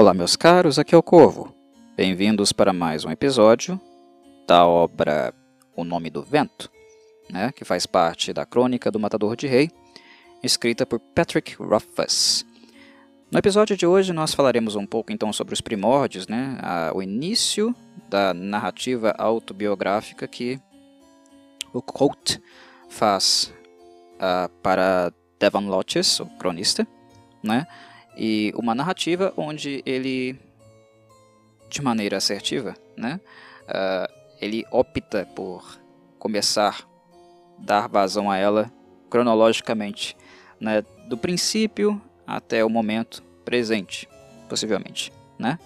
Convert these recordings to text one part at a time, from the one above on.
Olá, meus caros, aqui é o Corvo. Bem-vindos para mais um episódio da obra O Nome do Vento, né, que faz parte da Crônica do Matador de Rei, escrita por Patrick Rothfuss. No episódio de hoje nós falaremos um pouco então sobre os primórdios, né, a, o início da narrativa autobiográfica que o Colt faz uh, para Devon Lodges, o cronista, né, e uma narrativa onde ele, de maneira assertiva, né, uh, ele opta por começar a dar vazão a ela cronologicamente, né, do princípio até o momento presente, possivelmente, né?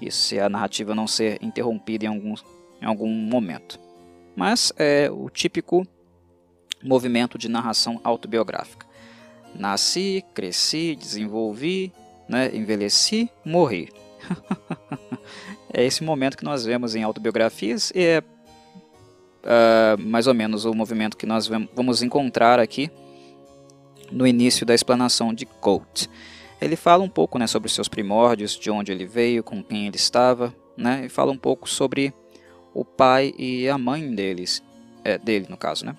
Isso se a narrativa não ser interrompida em algum, em algum momento. Mas é o típico movimento de narração autobiográfica. Nasci, cresci, desenvolvi, né, envelheci, morri. é esse momento que nós vemos em autobiografias e é uh, mais ou menos o movimento que nós vamos encontrar aqui no início da explanação de Colt. Ele fala um pouco né, sobre seus primórdios, de onde ele veio, com quem ele estava, né, e fala um pouco sobre o pai e a mãe deles, é, dele no caso, né.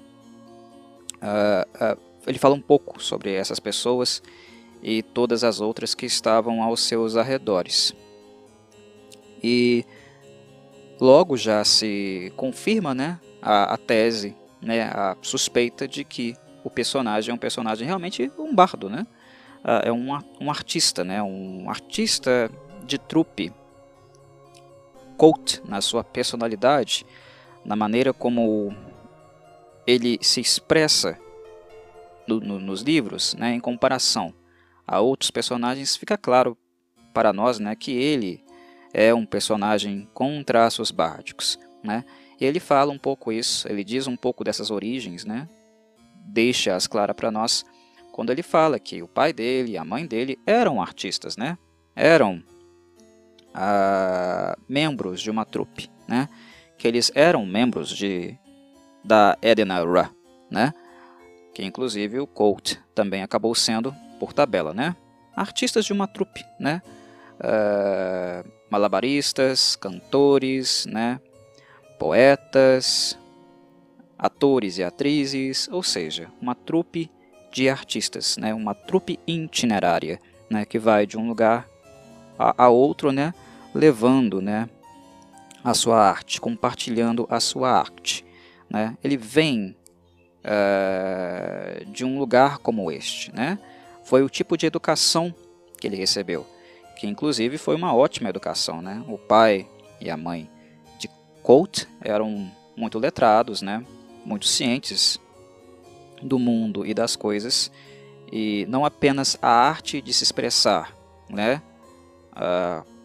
Uh, uh, ele fala um pouco sobre essas pessoas e todas as outras que estavam aos seus arredores. E logo já se confirma né, a, a tese, né, a suspeita de que o personagem é um personagem realmente um bardo, né? Ah, é um, um artista, né? um artista de trupe. Colt, na sua personalidade, na maneira como ele se expressa no, no, nos livros, né, em comparação a outros personagens, fica claro para nós né, que ele é um personagem com traços bárdicos. Né? E ele fala um pouco isso, ele diz um pouco dessas origens, né? deixa-as claras para nós quando ele fala que o pai dele e a mãe dele eram artistas, né? eram ah, membros de uma trupe, né? que eles eram membros de, da Edna Ra, né? Que inclusive o Colt também acabou sendo por tabela, né? Artistas de uma trupe, né? Uh, malabaristas, cantores, né? Poetas, atores e atrizes, ou seja, uma trupe de artistas, né? Uma trupe itinerária, né? Que vai de um lugar a, a outro, né? Levando, né? A sua arte, compartilhando a sua arte, né? Ele vem uh, de um lugar como este. Né? Foi o tipo de educação que ele recebeu, que inclusive foi uma ótima educação. Né? O pai e a mãe de Colt eram muito letrados, né? muito cientes do mundo e das coisas, e não apenas a arte de se expressar, né? Uh,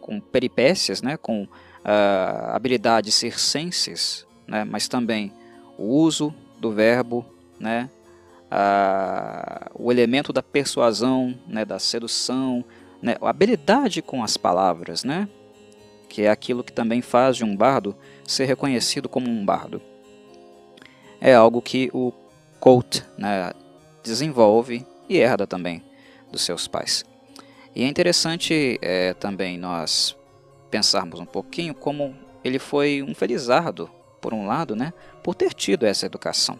com peripécias, né? com uh, habilidade circenses, né? mas também o uso do verbo, né? Ah, o elemento da persuasão, né? da sedução, né? a habilidade com as palavras, né? que é aquilo que também faz de um bardo ser reconhecido como um bardo. É algo que o Colt né, desenvolve e herda também dos seus pais. E é interessante é, também nós pensarmos um pouquinho como ele foi um felizardo por um lado, né, por ter tido essa educação.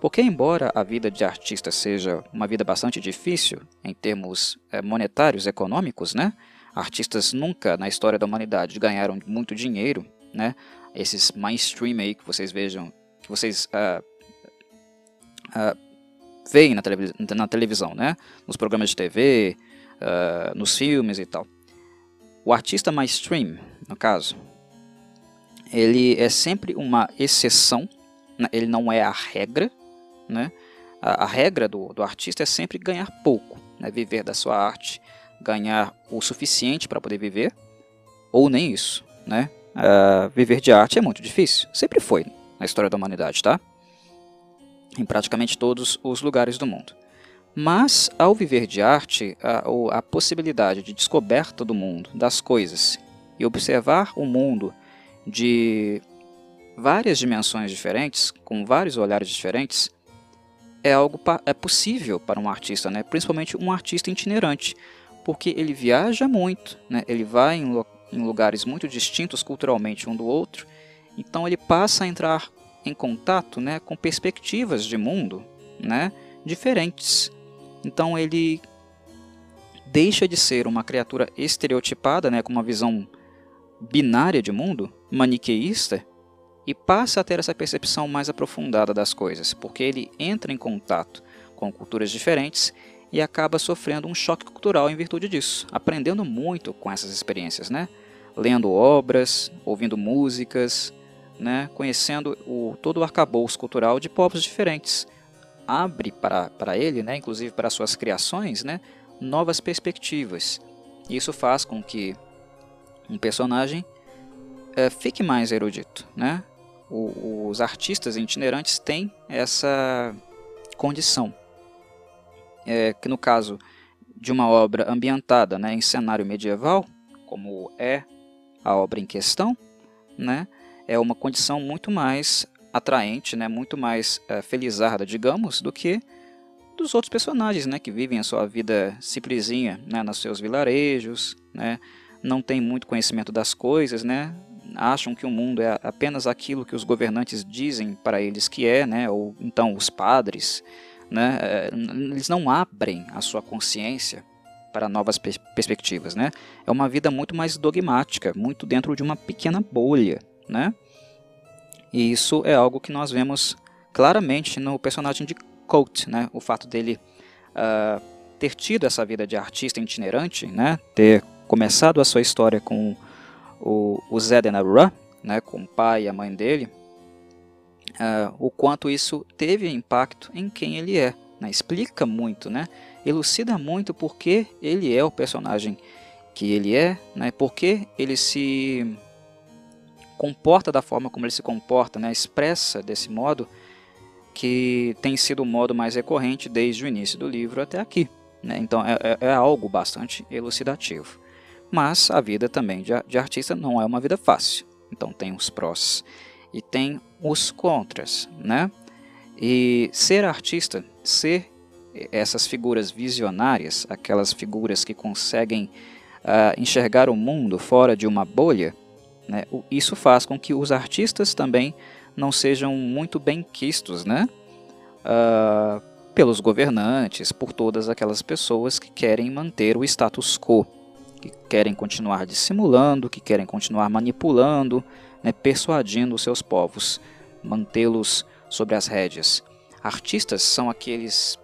Porque, embora a vida de artista seja uma vida bastante difícil em termos é, monetários, econômicos, né, artistas nunca na história da humanidade ganharam muito dinheiro, né, esses mainstream aí que vocês vejam, que vocês uh, uh, veem na, televis na, televisão, né, nos programas de TV, uh, nos filmes e tal. O artista mainstream, no caso, ele é sempre uma exceção? Ele não é a regra. Né? A, a regra do, do, artista é sempre ganhar pouco, né? viver da sua arte, ganhar o suficiente para poder viver, ou nem isso. Né? Uh, viver de arte é muito difícil, sempre foi na história da humanidade, tá? em praticamente todos os lugares do mundo. Mas, ao viver de arte, a, a possibilidade de descoberta do mundo, das coisas, e observar o mundo de várias dimensões diferentes, com vários olhares diferentes, é algo é possível para um artista, né? principalmente um artista itinerante, porque ele viaja muito, né? ele vai em, em lugares muito distintos culturalmente um do outro, então ele passa a entrar em contato né, com perspectivas de mundo né, diferentes. Então ele deixa de ser uma criatura estereotipada, né, com uma visão binária de mundo, maniqueísta, e passa a ter essa percepção mais aprofundada das coisas, porque ele entra em contato com culturas diferentes e acaba sofrendo um choque cultural em virtude disso, aprendendo muito com essas experiências, né? Lendo obras, ouvindo músicas, né? conhecendo o, todo o arcabouço cultural de povos diferentes. Abre para, para ele, né? inclusive para suas criações, né? novas perspectivas. Isso faz com que um personagem é, fique mais erudito. Né? O, os artistas itinerantes têm essa condição. É, que no caso de uma obra ambientada né, em cenário medieval, como é a obra em questão, né, é uma condição muito mais atraente, né, muito mais é, felizarda, digamos, do que dos outros personagens, né, que vivem a sua vida simplesinha, né, nos seus vilarejos, né, não tem muito conhecimento das coisas, né, acham que o mundo é apenas aquilo que os governantes dizem para eles que é, né, ou então os padres, né, é, eles não abrem a sua consciência para novas pers perspectivas, né? É uma vida muito mais dogmática, muito dentro de uma pequena bolha, né? E isso é algo que nós vemos claramente no personagem de Colt, né? O fato dele uh, ter tido essa vida de artista itinerante, né? Ter começado a sua história com o, o Zedenarua, né? Com o pai e a mãe dele, uh, o quanto isso teve impacto em quem ele é, né? Explica muito, né? Elucida muito porque ele é o personagem que ele é, né? Porque ele se comporta da forma como ele se comporta, né? Expressa desse modo que tem sido o modo mais recorrente desde o início do livro até aqui. Né? Então é, é, é, algo bastante elucidativo. Mas a vida também de, de artista não é uma vida fácil. Então tem os prós e tem os contras, né? E ser artista, ser essas figuras visionárias, aquelas figuras que conseguem uh, enxergar o mundo fora de uma bolha, né? isso faz com que os artistas também não sejam muito bem quistos, né? Uh, pelos governantes, por todas aquelas pessoas que querem manter o status quo, que querem continuar dissimulando, que querem continuar manipulando, né, persuadindo os seus povos, mantê-los sobre as rédeas. Artistas são aqueles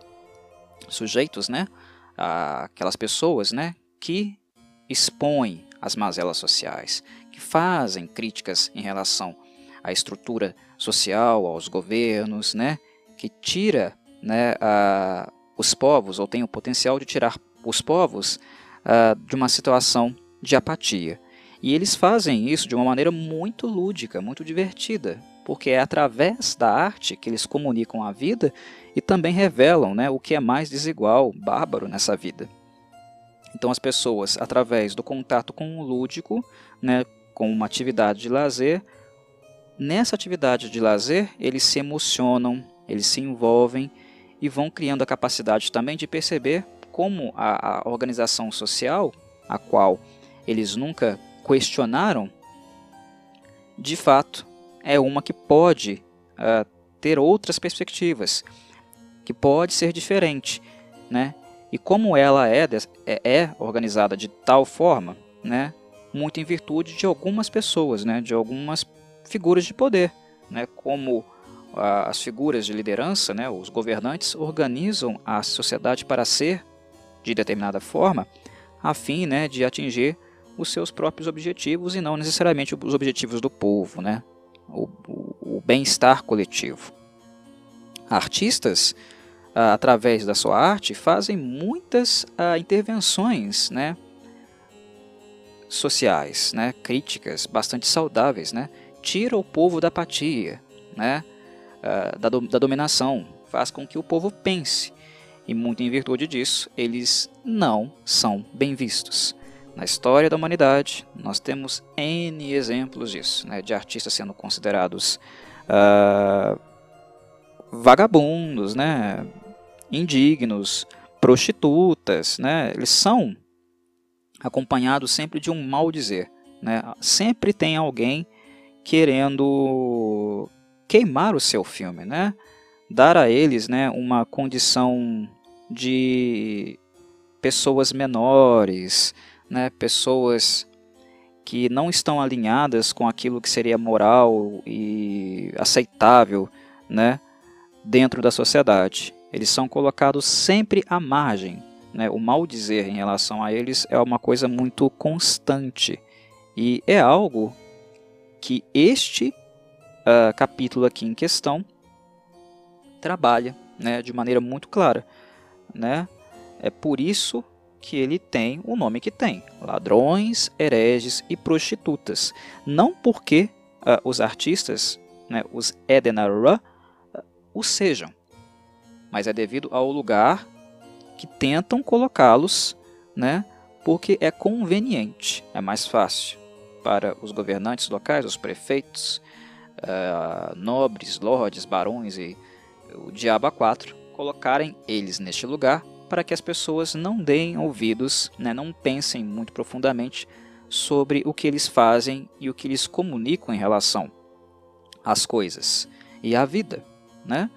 sujeitos, né, aquelas pessoas, né, que expõem as mazelas sociais, que fazem críticas em relação à estrutura social, aos governos, né, que tira né, a, os povos, ou tem o potencial de tirar os povos a, de uma situação de apatia. E eles fazem isso de uma maneira muito lúdica, muito divertida, porque é através da arte que eles comunicam a vida e também revelam né, o que é mais desigual, bárbaro nessa vida. Então as pessoas, através do contato com o lúdico, né, com uma atividade de lazer, nessa atividade de lazer eles se emocionam, eles se envolvem e vão criando a capacidade também de perceber como a, a organização social, a qual eles nunca questionaram, de fato é uma que pode uh, ter outras perspectivas, que pode ser diferente, né? E como ela é, é, é organizada de tal forma, né? Muito em virtude de algumas pessoas, né? De algumas figuras de poder, né? Como as figuras de liderança, né? Os governantes organizam a sociedade para ser de determinada forma, a fim, né? De atingir os seus próprios objetivos e não necessariamente os objetivos do povo, né? O, o, o bem-estar coletivo. Artistas através da sua arte, fazem muitas intervenções né, sociais, né, críticas, bastante saudáveis. Né? Tira o povo da apatia, né, da, da dominação, faz com que o povo pense. E muito em virtude disso, eles não são bem vistos. Na história da humanidade, nós temos N exemplos disso, né, de artistas sendo considerados uh, vagabundos, né, indignos, prostitutas, né? Eles são acompanhado sempre de um mal dizer. Né? Sempre tem alguém querendo queimar o seu filme, né? Dar a eles né, uma condição de pessoas menores, né, pessoas que não estão alinhadas com aquilo que seria moral e aceitável né, dentro da sociedade. Eles são colocados sempre à margem. Né? O mal dizer em relação a eles é uma coisa muito constante. E é algo que este uh, capítulo aqui em questão trabalha né, de maneira muito clara. Né? É por isso que ele tem o nome que tem: ladrões, hereges e prostitutas. Não porque uh, os artistas, né, os Edenara, uh, o sejam, mas é devido ao lugar que tentam colocá-los, né, porque é conveniente, é mais fácil para os governantes locais, os prefeitos, uh, nobres, lordes, barões e o diabo a quatro colocarem eles neste lugar para que as pessoas não deem ouvidos, né, não pensem muito profundamente sobre o que eles fazem e o que eles comunicam em relação às coisas e à vida. Né?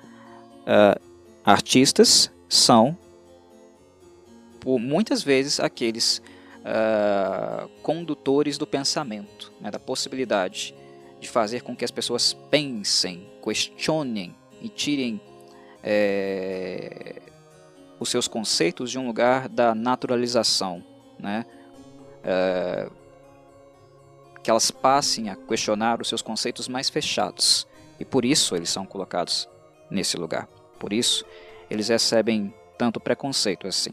Uh, artistas são, por muitas vezes, aqueles uh, condutores do pensamento, né, da possibilidade de fazer com que as pessoas pensem, questionem e tirem é, os seus conceitos de um lugar da naturalização, né? É, que elas passem a questionar os seus conceitos mais fechados. E por isso eles são colocados nesse lugar. Por isso eles recebem tanto preconceito assim.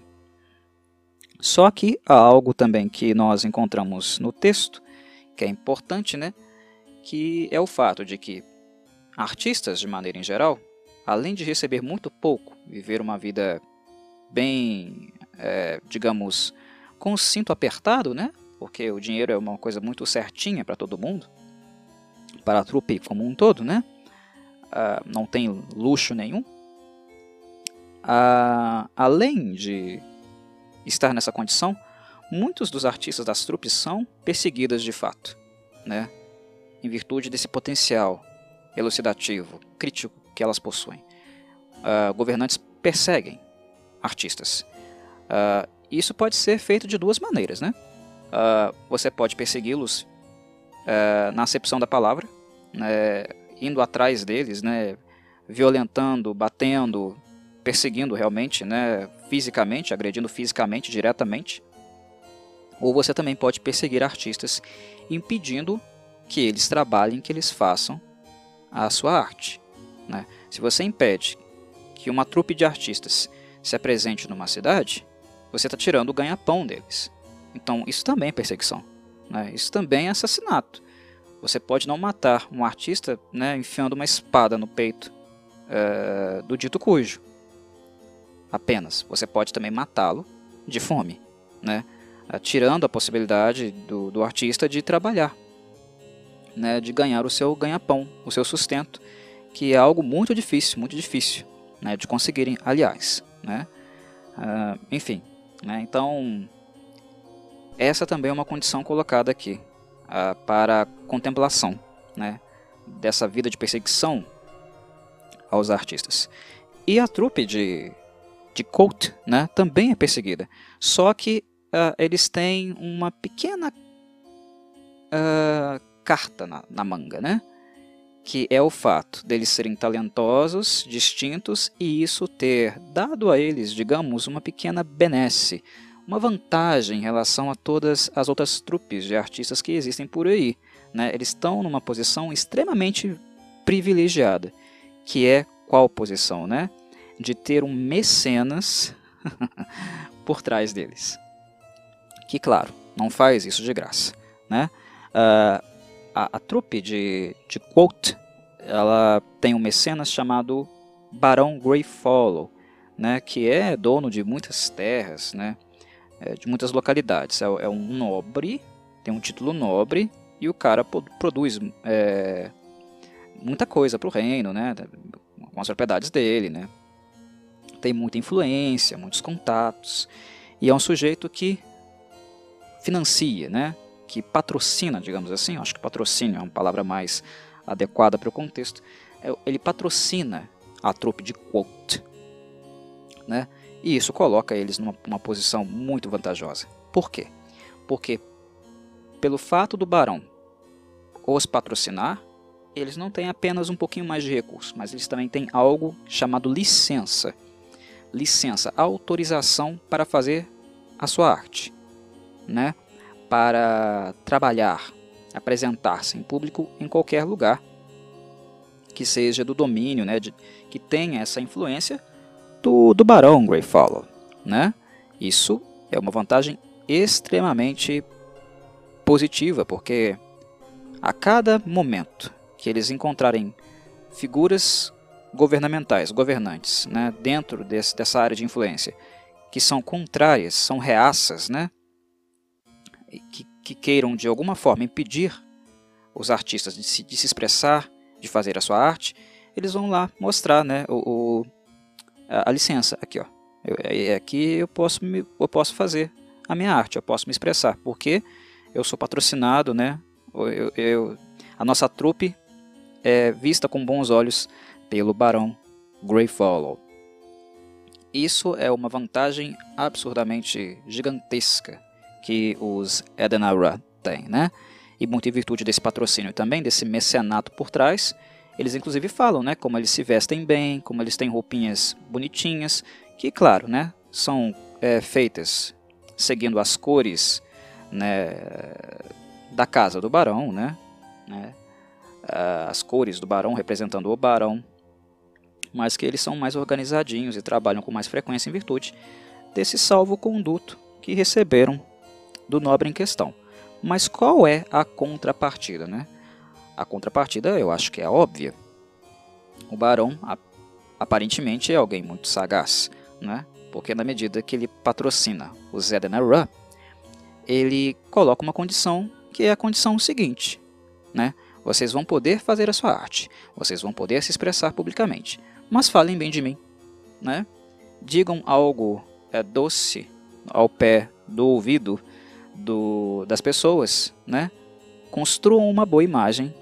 Só que há algo também que nós encontramos no texto, que é importante, né? Que é o fato de que artistas, de maneira em geral, além de receber muito pouco, viver uma vida bem, é, digamos, com o cinto apertado, né? Porque o dinheiro é uma coisa muito certinha para todo mundo, para a trupe como um todo, né? Ah, não tem luxo nenhum. Ah, além de estar nessa condição, muitos dos artistas das trupes são perseguidas de fato, né? Em virtude desse potencial elucidativo, crítico que elas possuem. Uh, governantes perseguem artistas. Uh, isso pode ser feito de duas maneiras, né? Uh, você pode persegui-los na acepção da palavra, né, indo atrás deles, né, violentando, batendo, perseguindo realmente, né, fisicamente, agredindo fisicamente, diretamente. Ou você também pode perseguir artistas, impedindo que eles trabalhem, que eles façam a sua arte. Né? Se você impede que uma trupe de artistas se apresente numa cidade, você está tirando o ganha-pão deles. Então, isso também é perseguição. Né? Isso também é assassinato. Você pode não matar um artista né, enfiando uma espada no peito é, do dito cujo. Apenas. Você pode também matá-lo de fome. Né? Tirando a possibilidade do, do artista de trabalhar. Né, de ganhar o seu ganha-pão, o seu sustento, que é algo muito difícil, muito difícil né, de conseguirem, aliás. Né? Uh, enfim, né, então essa também é uma condição colocada aqui uh, para contemplação né, dessa vida de perseguição aos artistas. E a trupe de, de Colt né, também é perseguida, só que uh, eles têm uma pequena carta na, na manga, né? que é o fato deles serem talentosos, distintos e isso ter dado a eles, digamos, uma pequena benesse, uma vantagem em relação a todas as outras trupes de artistas que existem por aí. Né? Eles estão numa posição extremamente privilegiada, que é qual posição, né? De ter um mecenas por trás deles. Que, claro, não faz isso de graça, né? Uh, a, a trupe de, de Quote, ela tem um mecenas chamado Barão Greyfollow, né, que é dono de muitas terras, né, é, de muitas localidades. É, é, um nobre, tem um título nobre, e o cara produz é, muita coisa para o reino, né, com as propriedades dele. Né. Tem muita influência, muitos contatos, e é um sujeito que financia, né? Que patrocina, digamos assim, acho que patrocínio é uma palavra mais adequada para o contexto, é, ele patrocina a trupe de Quote. Né? E isso coloca eles numa, posição muito vantajosa. Por quê? Porque pelo fato do Barão os patrocinar, eles não têm apenas um pouquinho mais de recursos, mas eles também têm algo chamado licença. Licença, autorização para fazer a sua arte, né? Para trabalhar, apresentar-se em público em qualquer lugar que seja do domínio, né, de, que tenha essa influência do, do Barão Greyfollow, né? Isso é uma vantagem extremamente positiva, porque a cada momento que eles encontrarem figuras governamentais, governantes, né, dentro desse, dessa área de influência, que são contrárias, são reaças, né, que, que queiram de alguma forma impedir os artistas de se, de se expressar, de fazer a sua arte, eles vão lá mostrar né, o, o a, a, licença. Aqui, ó. Eu, é, é aqui eu posso, me, eu posso fazer a minha arte, eu posso me expressar, porque eu sou patrocinado, né? Eu, eu, a nossa trupe é vista com bons olhos pelo Barão Greyfollow. Isso é uma vantagem absurdamente gigantesca que os Edenara têm, né? E muito em virtude desse patrocínio também, desse mecenato por trás, eles inclusive falam, né, como eles se vestem bem, como eles têm roupinhas bonitinhas, que claro, né, são é, feitas seguindo as cores né, da casa do barão, né, né, as cores do barão representando o barão, mas que eles são mais organizadinhos e trabalham com mais frequência em virtude desse salvo-conduto que receberam do nobre em questão. Mas qual é a contrapartida? Né? A contrapartida eu acho que é óbvia. O barão aparentemente é alguém muito sagaz, né? porque na medida que ele patrocina o Zedenaran, ele coloca uma condição que é a condição seguinte, né? Vocês vão poder fazer a sua arte, vocês vão poder se expressar publicamente, mas falem bem de mim, né? Digam algo é, doce ao pé do ouvido do, das pessoas, né? Construam uma boa imagem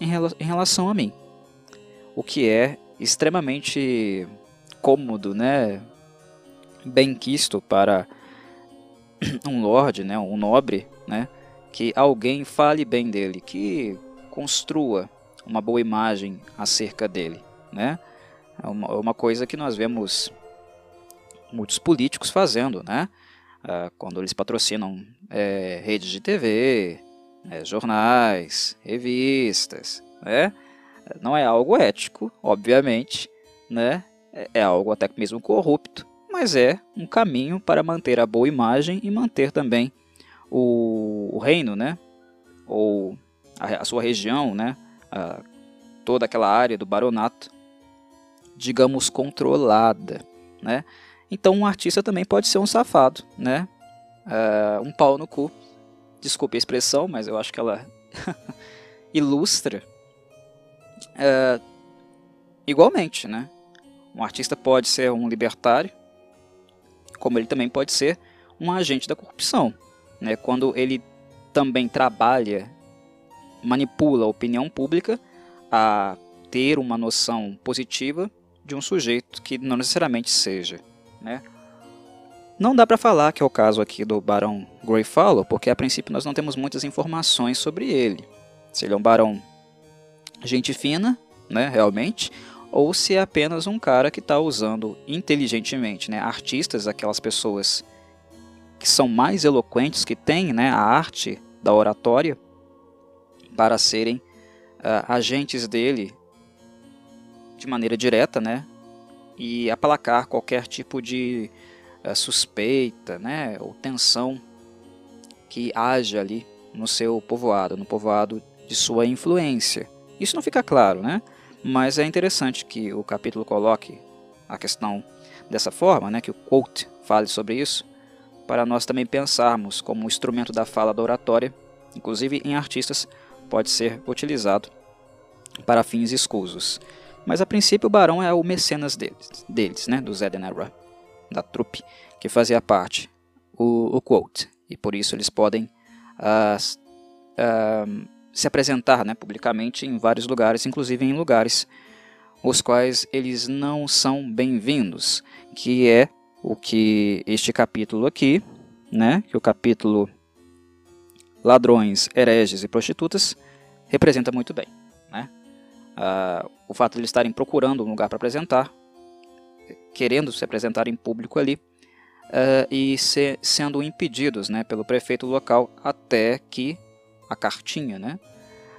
em, rela em relação a mim, o que é extremamente cômodo, né? Bem quisto para um lord, né? Um nobre, né? Que alguém fale bem dele, que construa uma boa imagem acerca dele, né? É uma, é uma coisa que nós vemos muitos políticos fazendo, né? Ah, quando eles patrocinam é, redes de TV, é, jornais, revistas, né? Não é algo ético, obviamente, né? É, é algo até mesmo corrupto, mas é um caminho para manter a boa imagem e manter também o, o reino, né? Ou a, a sua região, né? A, toda aquela área do baronato, digamos, controlada, né? Então um artista também pode ser um safado, né? Uh, um pau no cu. Desculpe a expressão, mas eu acho que ela ilustra. Uh, igualmente, né? Um artista pode ser um libertário, como ele também pode ser um agente da corrupção, né? Quando ele também trabalha, manipula a opinião pública a ter uma noção positiva de um sujeito que não necessariamente seja né? Não dá para falar que é o caso aqui do Barão Greyfallow, porque a princípio nós não temos muitas informações sobre ele. Se ele é um barão gente fina, né, realmente, ou se é apenas um cara que está usando inteligentemente, né, artistas, aquelas pessoas que são mais eloquentes, que têm né, a arte da oratória, para serem uh, agentes dele de maneira direta, né, e aplacar qualquer tipo de uh, suspeita né, ou tensão que haja ali no seu povoado, no povoado de sua influência. Isso não fica claro, né? mas é interessante que o capítulo coloque a questão dessa forma, né, que o quote fale sobre isso, para nós também pensarmos como um instrumento da fala da oratória, inclusive em artistas, pode ser utilizado para fins escusos. Mas a princípio o barão é o mecenas deles, deles né, do Zedenera, da trupe, que fazia parte, o, o Quote. e por isso eles podem uh, uh, se apresentar né, publicamente em vários lugares, inclusive em lugares os quais eles não são bem-vindos, que é o que este capítulo aqui, né, que o capítulo ladrões, hereges e prostitutas representa muito bem. Ah, o fato de eles estarem procurando um lugar para apresentar, querendo se apresentar em público ali, uh, e se, sendo impedidos né, pelo prefeito local até que a cartinha, né,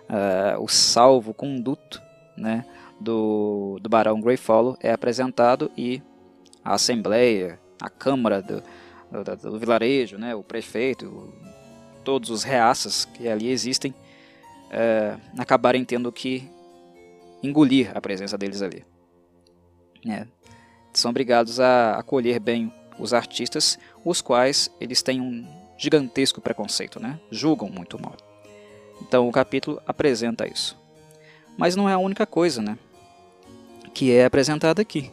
uh, o salvo-conduto né, do, do Barão Greyfollow é apresentado e a Assembleia, a Câmara do, do, do vilarejo, né, o prefeito, todos os reaças que ali existem, uh, acabarem tendo que engolir a presença deles ali. É, são obrigados a acolher bem os artistas, os quais eles têm um gigantesco preconceito, né? julgam muito mal. Então o capítulo apresenta isso. Mas não é a única coisa né? que é apresentada aqui.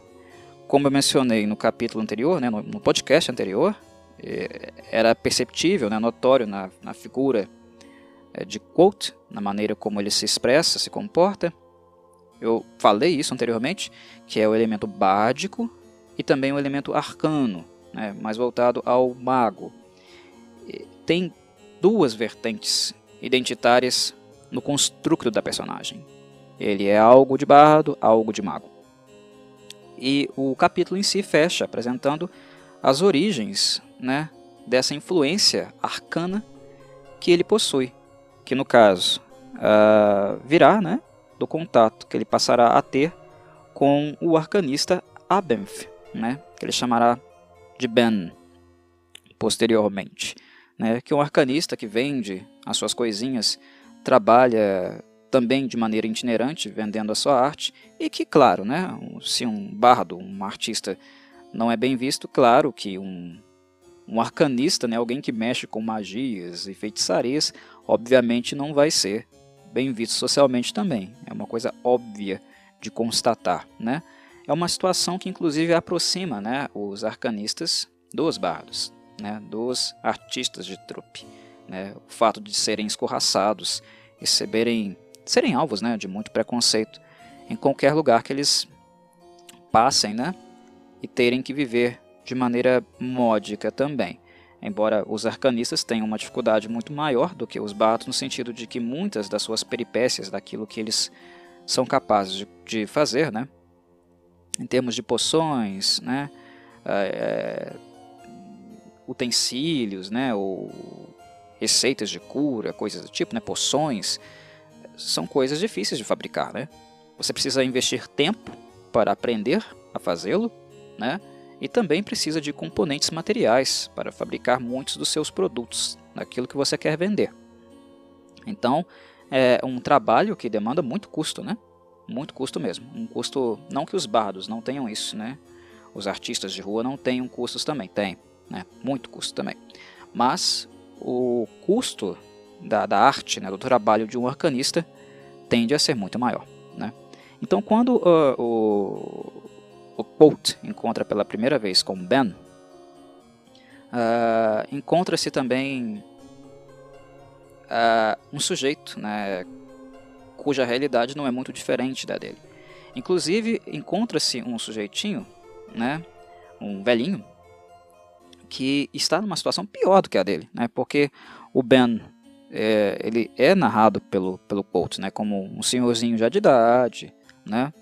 Como eu mencionei no capítulo anterior, né, no, podcast anterior, é, era perceptível, né, notório na, na figura é, de Quote, na maneira como ele se expressa, se comporta. Eu falei isso anteriormente, que é o elemento bádico e também o elemento arcano, né, mais voltado ao mago. Tem duas vertentes identitárias no construto da personagem. Ele é algo de bardo, algo de mago. E o capítulo em si fecha apresentando as origens né, dessa influência arcana que ele possui, que no caso uh, virá né, do contato que ele passará a ter com o arcanista Abenf, né, que ele chamará de Ben posteriormente, né, que um arcanista que vende as suas coisinhas, trabalha também de maneira itinerante, vendendo a sua arte, e que, claro, né, se um bardo, um artista não é bem visto, claro que um, um arcanista, né, alguém que mexe com magias e feitiçarias, obviamente não vai ser bem visto socialmente também. É uma coisa óbvia de constatar, né? É uma situação que inclusive aproxima né, os arcanistas dos bardos, né, dos artistas de trupe. Né, o fato de serem escorraçados, receberem, serem alvos né, de muito preconceito em qualquer lugar que eles passem, né, e terem que viver de maneira módica também. Embora os arcanistas tenham uma dificuldade muito maior do que os bardos, no sentido de que muitas das suas peripécias, daquilo que eles são capazes de, de fazer, né, em termos de poções, né, é, utensílios, né, ou receitas de cura, coisas do tipo, né, poções, são coisas difíceis de fabricar, né? Você precisa investir tempo para aprender a fazê-lo, né? E também precisa de componentes materiais para fabricar muitos dos seus produtos, daquilo que você quer vender. Então, é um trabalho que demanda muito custo, né? muito custo mesmo. Um custo, não que os bardos não tenham isso, né? Os artistas de rua não tenham custos também, tem, né? Muito custo também. Mas o custo da, da arte, né, do trabalho de um arcanista tende a ser muito maior, né? Então, quando uh, o, o Colt encontra pela primeira vez com Ben, uh, encontra-se também uh, um sujeito, né, cuja realidade não é muito diferente da dele. Inclusive, encontra-se um sujeitinho, né, um velhinho, que está numa situação pior do que a dele, né, porque o Ben é, ele é narrado pelo, pelo Colt né, como um senhorzinho já de idade, né,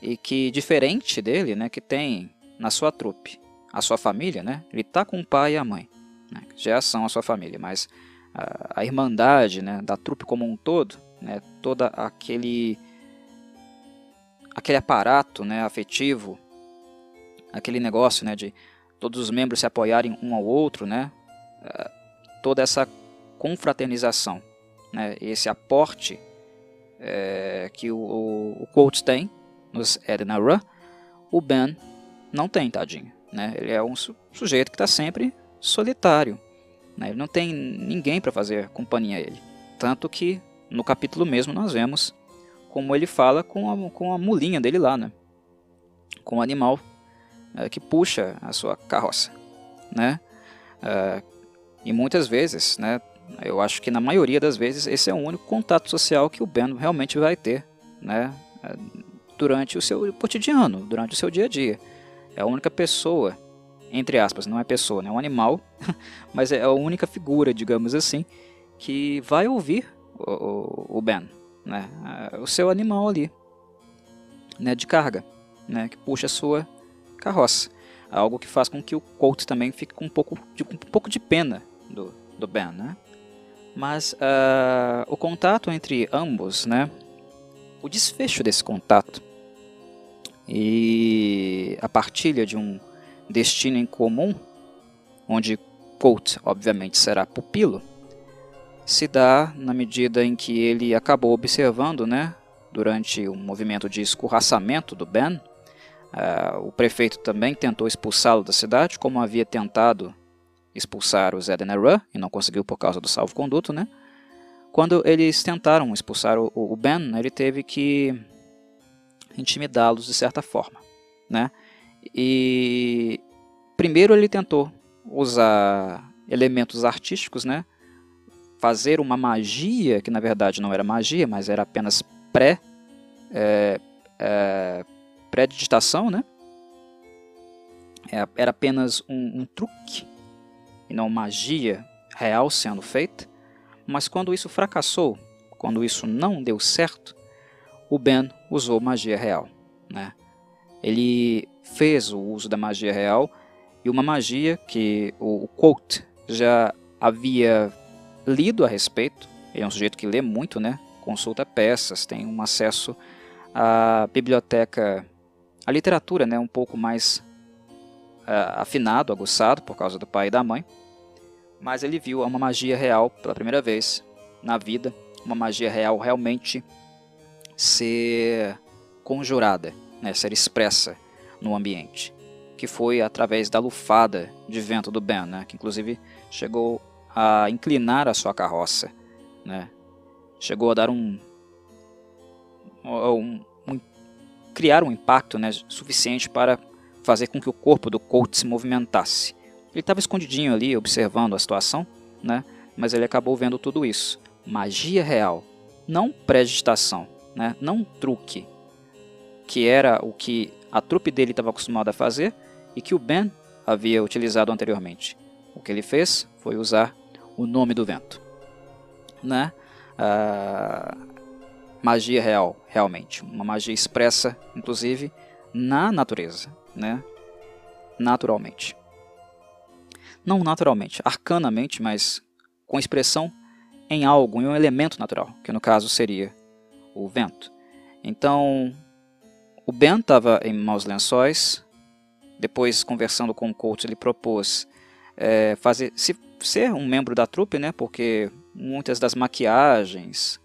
e que diferente dele, né, que tem na sua trupe a sua família, né, ele está com o pai e a mãe, né, que já são a sua família, mas a, a irmandade né, da trupe como um todo né, toda aquele aquele aparato né, afetivo, aquele negócio né, de todos os membros se apoiarem um ao outro, né, toda essa confraternização, né, esse aporte é, que o, o, o Coates tem nos Edna Run, o Ben não tem, tadinho. Né, ele é um su sujeito que está sempre solitário. Né, ele não tem ninguém para fazer companhia a ele. Tanto que no capítulo mesmo nós vemos como ele fala com a, com a mulinha dele lá, né? Com o animal é, que puxa a sua carroça, né? É, E muitas vezes, né, eu acho que na maioria das vezes esse é o único contato social que o Ben realmente vai ter, né, durante o seu cotidiano, durante o seu dia a dia. É a única pessoa, entre aspas, não é pessoa, né, é um animal, mas é a única figura, digamos assim, que vai ouvir o, o, o Ben, né, o seu animal ali, né, de carga, né, que puxa a sua carroça. Algo que faz com que o Colt também fique com um pouco de, um pouco de pena do, do Ben, né? Mas uh, o contato entre ambos, né? O desfecho desse contato e a partilha de um destino em comum, onde Colt, obviamente, será pupilo, se dá na medida em que ele acabou observando, né, durante um movimento de escorraçamento do Ben, Uh, o prefeito também tentou expulsá-lo da cidade, como havia tentado expulsar o Zed e não conseguiu por causa do salvo-conduto, né? Quando eles tentaram expulsar o, o Ben, ele teve que intimidá-los de certa forma, né? E primeiro ele tentou usar elementos artísticos, né? Fazer uma magia que na verdade não era magia, mas era apenas pré é, é, pré-digitação, né? É, era apenas um, um truque e não magia real sendo feita. Mas quando isso fracassou, quando isso não deu certo, o Ben usou magia real. Né? Ele fez o uso da magia real e uma magia que o, o Quote já havia lido a respeito. Ele é um sujeito que lê muito, né? consulta peças, tem um acesso à biblioteca a literatura né, um pouco mais uh, afinado, aguçado, por causa do pai e da mãe. Mas ele viu uma magia real pela primeira vez na vida, uma magia real realmente ser conjurada, né, ser expressa no ambiente, que foi através da lufada de vento do Ben, né, que inclusive chegou a inclinar a sua carroça, né, chegou a dar um, um, criar um impacto né, suficiente para fazer com que o corpo do Colt se movimentasse. Ele estava escondidinho ali, observando a situação, né, mas ele acabou vendo tudo isso. Magia real, não pré-digitação, né, não truque, que era o que a trupe dele estava acostumada a fazer e que o Ben havia utilizado anteriormente. O que ele fez foi usar o nome do vento. Né? Ah, magia real, realmente. Uma magia expressa, inclusive, na natureza, né? naturalmente. Não naturalmente, arcanamente, mas com expressão em algo, em um elemento natural, que no caso seria o vento. Então, o Ben estava em maus lençóis, depois conversando com o coach ele propôs é, fazer se, ser um membro da trupe, né, porque muitas das maquiagens,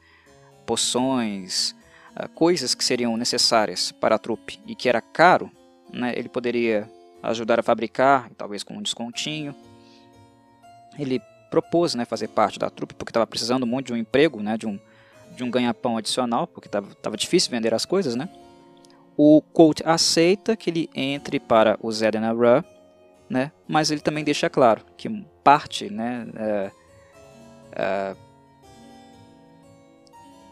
poções, uh, coisas que seriam necessárias para a trupe e que era caro, né, ele poderia ajudar a fabricar, talvez com um descontinho. Ele propôs né, fazer parte da trupe porque estava precisando muito de um emprego, né, de um, de um ganha-pão adicional, porque estava difícil vender as coisas. Né? O Colt aceita que ele entre para o Zedena Ra, né, mas ele também deixa claro que parte né, é, é,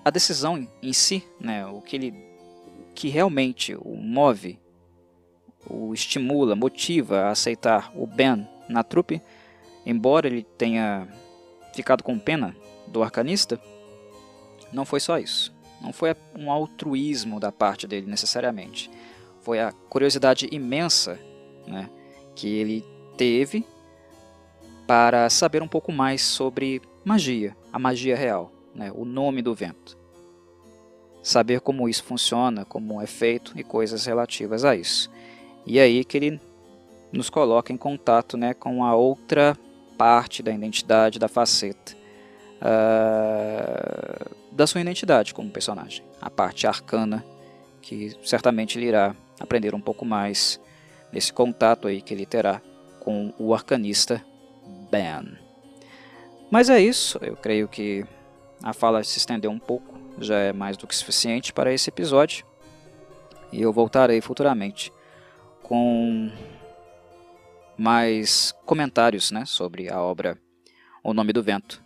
a decisão em si, né, o que ele que realmente o move, o estimula, motiva a aceitar o Ben na trupe, embora ele tenha ficado com pena do arcanista, não foi só isso. Não foi um altruísmo da parte dele necessariamente. Foi a curiosidade imensa né, que ele teve para saber um pouco mais sobre magia, a magia real né, o nome do vento. Saber como isso funciona, como é feito e coisas relativas a isso. E aí que ele nos coloca em contato né, com a outra parte da identidade, da faceta uh, da sua identidade como personagem. A parte arcana, que certamente ele irá aprender um pouco mais nesse contato aí que ele terá com o arcanista Ben. Mas é isso, eu creio que a fala se estendeu um pouco, já é mais do que suficiente para esse episódio. E eu voltarei futuramente com mais comentários né, sobre a obra O Nome do Vento,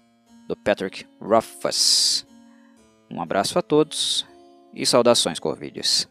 do Patrick Rothfuss. Um abraço a todos e saudações Corvídeos.